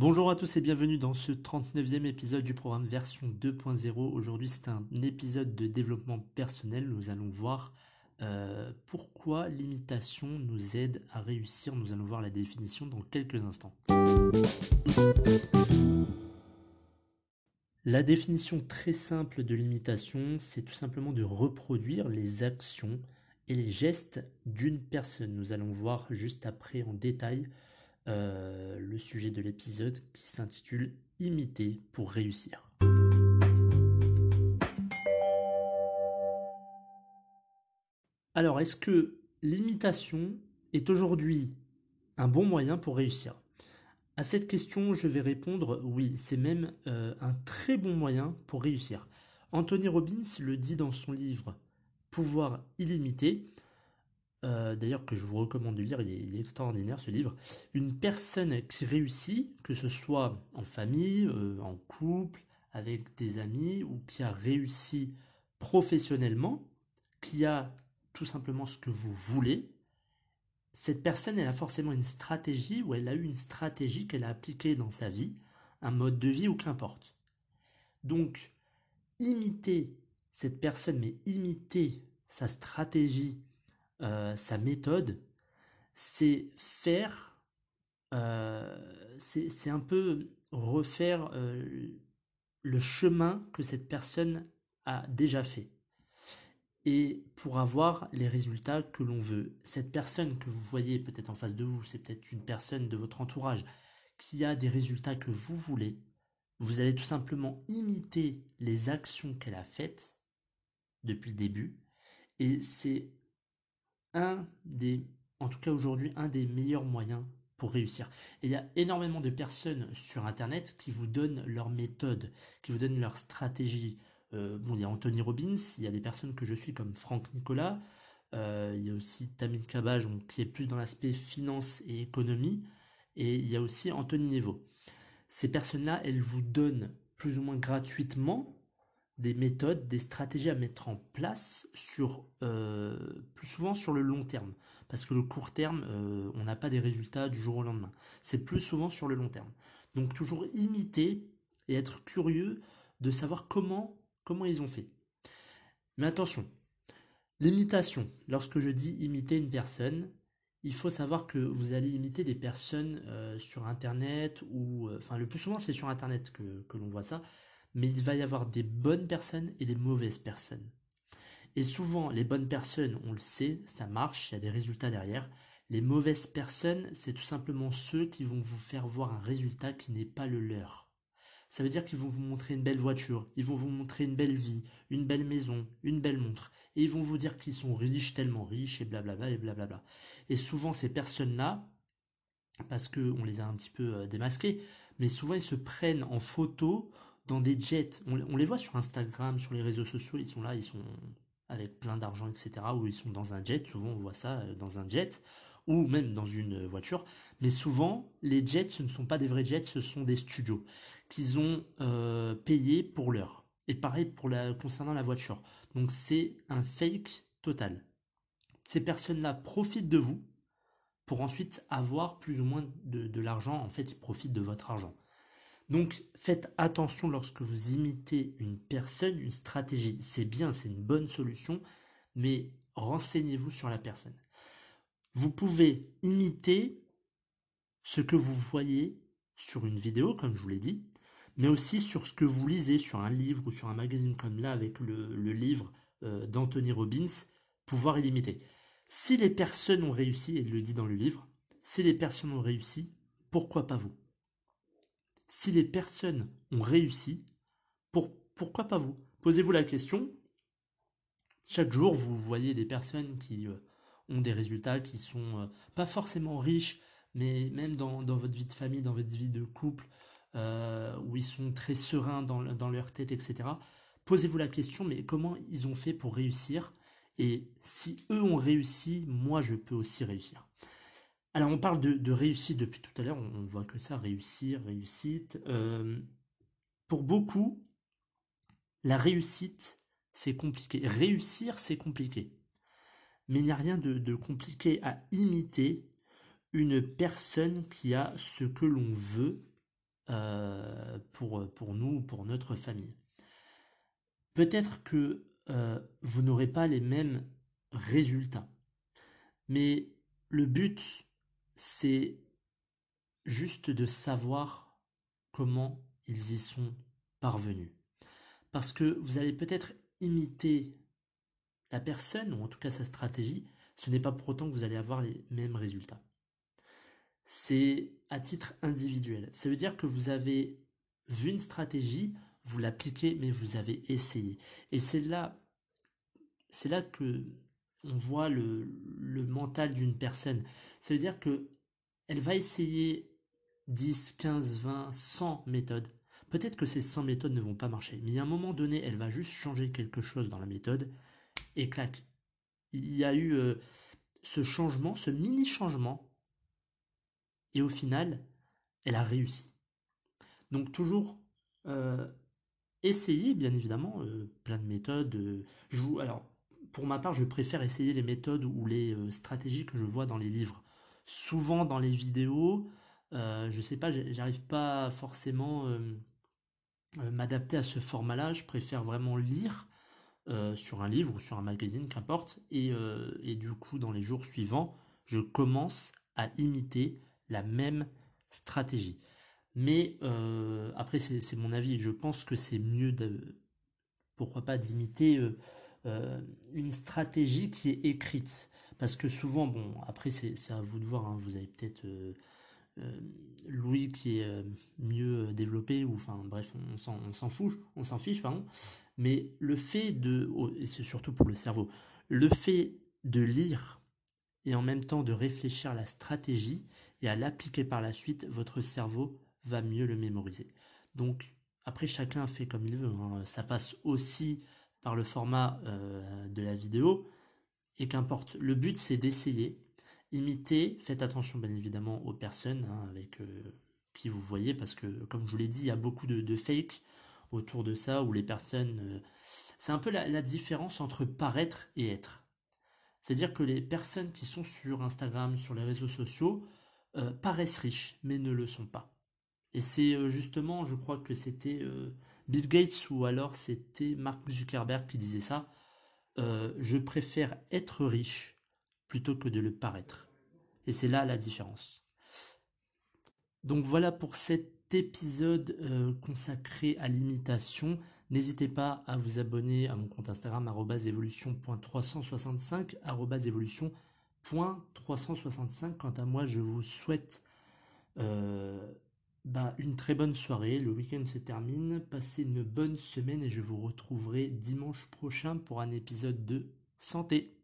Bonjour à tous et bienvenue dans ce 39e épisode du programme version 2.0. Aujourd'hui c'est un épisode de développement personnel. Nous allons voir euh, pourquoi l'imitation nous aide à réussir. Nous allons voir la définition dans quelques instants. La définition très simple de l'imitation, c'est tout simplement de reproduire les actions et les gestes d'une personne. Nous allons voir juste après en détail euh, le sujet de l'épisode qui s'intitule Imiter pour réussir. Alors, est-ce que l'imitation est aujourd'hui un bon moyen pour réussir? À cette question, je vais répondre oui, c'est même euh, un très bon moyen pour réussir. Anthony Robbins le dit dans son livre Pouvoir illimité, euh, d'ailleurs que je vous recommande de lire, il est, extraordinaire ce livre. Une personne qui réussit, que ce soit en famille, euh, en couple, avec des amis, ou qui a réussi professionnellement, qui a tout simplement ce que vous voulez, cette personne, elle a forcément une stratégie, ou elle a eu une stratégie qu'elle a appliquée dans sa vie, un mode de vie ou qu'importe. Donc, imiter cette personne, mais imiter sa stratégie, euh, sa méthode, c'est faire, euh, c'est un peu refaire euh, le chemin que cette personne a déjà fait. Et pour avoir les résultats que l'on veut. Cette personne que vous voyez peut-être en face de vous, c'est peut-être une personne de votre entourage qui a des résultats que vous voulez. Vous allez tout simplement imiter les actions qu'elle a faites depuis le début. Et c'est un des, en tout cas aujourd'hui, un des meilleurs moyens pour réussir. Et il y a énormément de personnes sur Internet qui vous donnent leur méthode, qui vous donnent leur stratégie. Euh, bon, il y a Anthony Robbins, il y a des personnes que je suis comme Franck Nicolas, euh, il y a aussi Tamil Kabaj qui est plus dans l'aspect finance et économie, et il y a aussi Anthony Nevo. Ces personnes-là, elles vous donnent plus ou moins gratuitement des méthodes, des stratégies à mettre en place sur euh, plus souvent sur le long terme. Parce que le court terme, euh, on n'a pas des résultats du jour au lendemain. C'est plus souvent sur le long terme. Donc toujours imiter et être curieux de savoir comment, comment ils ont fait. Mais attention, l'imitation, lorsque je dis imiter une personne, il faut savoir que vous allez imiter des personnes euh, sur Internet ou... Enfin, le plus souvent c'est sur Internet que, que l'on voit ça mais il va y avoir des bonnes personnes et des mauvaises personnes. Et souvent, les bonnes personnes, on le sait, ça marche, il y a des résultats derrière. Les mauvaises personnes, c'est tout simplement ceux qui vont vous faire voir un résultat qui n'est pas le leur. Ça veut dire qu'ils vont vous montrer une belle voiture, ils vont vous montrer une belle vie, une belle maison, une belle montre, et ils vont vous dire qu'ils sont riches, tellement riches, et blablabla, et blablabla. Et souvent, ces personnes-là, parce qu'on les a un petit peu euh, démasqués, mais souvent ils se prennent en photo dans des jets. On, les voit sur Instagram, sur les réseaux sociaux, ils sont là, ils sont avec plein d'argent, etc. Ou ils sont dans un jet, souvent on voit ça euh, dans un jet, ou même dans une voiture. Mais souvent, les jets, ce ne sont pas des vrais jets, ce sont des studios qu'ils ont euh, payés pour l'heure. Et pareil pour la, concernant la voiture. Donc c'est un fake total. Ces personnes-là profitent de vous pour ensuite avoir plus ou moins de, de l'argent. En fait, ils profitent de votre argent. Donc faites attention lorsque vous imitez une personne, une stratégie. C'est bien, c'est une bonne solution, mais renseignez-vous sur la personne. Vous pouvez imiter ce que vous voyez sur une vidéo, comme je vous l'ai dit, mais aussi sur ce que vous lisez sur un livre ou sur un magazine comme là avec le, livre euh, d'Anthony Robbins, pouvoir l'imiter. Si les personnes ont réussi, et il le dit dans le livre, si les personnes ont réussi, pourquoi pas vous? Si les personnes ont réussi, pourquoi pas vous? Posez-vous la question. Chaque jour, vous voyez des personnes qui euh, ont des résultats qui sont pas forcément riches, mais même dans, votre vie de famille, dans votre vie de couple, où ils sont très sereins dans leur tête, etc. Posez-vous la question, mais comment ils ont fait pour réussir? Et si eux ont réussi, moi je peux aussi réussir. Alors on parle de, réussite depuis tout à l'heure, on, voit que ça, réussir, réussite. Euh, pour beaucoup, la réussite, c'est compliqué. Réussir, c'est compliqué. Mais il n'y a rien de, compliqué à imiter une personne qui a ce que l'on veut euh, pour, nous, pour notre famille. Peut-être que euh, vous n'aurez pas les mêmes résultats. Mais le but, c'est juste de savoir comment ils y sont parvenus. Parce que vous allez peut-être imiter la personne, ou en tout cas sa stratégie, ce n'est pas pour autant que vous allez avoir les mêmes résultats. C'est à titre individuel. Ça veut dire que vous avez vu une stratégie, vous l'appliquez, mais vous avez essayé. Et c'est là, c'est là que on voit le, le mental d'une personne. Ça veut dire que elle va essayer 10, 15, 20, 100 méthodes. Peut-être que ces 100 méthodes ne vont pas marcher, mais à un moment donné, elle va juste changer quelque chose dans la méthode et clac. Il y a eu euh, ce changement, ce mini changement, et au final, elle a réussi. Donc toujours euh, essayer, bien évidemment, euh, plein de méthodes. je vous, alors, pour ma part, je préfère essayer les méthodes ou les stratégies que je vois dans les livres. Souvent dans les vidéos, je sais pas, j'arrive pas forcément euh, m'adapter à ce format-là. Je préfère vraiment lire euh, sur un livre ou sur un magazine, qu'importe. Euh, et, du coup, dans les jours suivants, je commence à imiter la même stratégie. Mais après, c'est mon avis. Je pense que c'est mieux de, pourquoi pas, d'imiter une stratégie qui est écrite. Parce que souvent, bon, après, c'est à vous de voir. Hein. vous avez peut-être euh, Louis qui est euh, mieux développé, ou enfin bref, on s'en fout, on s'en fiche, pardon. Mais le fait de, et c'est surtout pour le cerveau, le fait de lire et en même temps de réfléchir à la stratégie et à l'appliquer par la suite, votre cerveau va mieux le mémoriser. Donc après, chacun fait comme il veut. Hein. Ça passe aussi par le format euh, de la vidéo. Et qu'importe, le but c'est d'essayer Imitez, faites attention bien évidemment aux personnes hein, avec euh, qui vous voyez, parce que comme je vous l'ai dit, il y a beaucoup de, de fake autour de ça, où les personnes... Euh, c'est un peu la, différence entre paraître et être. C'est-à-dire que les personnes qui sont sur Instagram, sur les réseaux sociaux, paraissent riches, mais ne le sont pas. Et c'est justement, je crois que c'était Bill Gates ou alors c'était Mark Zuckerberg qui disait ça. je préfère être riche plutôt que de le paraître. Et c'est là la différence. Donc voilà pour cet épisode euh, consacré à l'imitation. N'hésitez pas à vous abonner à mon compte Instagram évolution.365 évolution.365. Quant à moi, je vous souhaite euh, bah, une très bonne soirée. Le week-end se termine. Passez une bonne semaine et je vous retrouverai dimanche prochain pour un épisode de santé.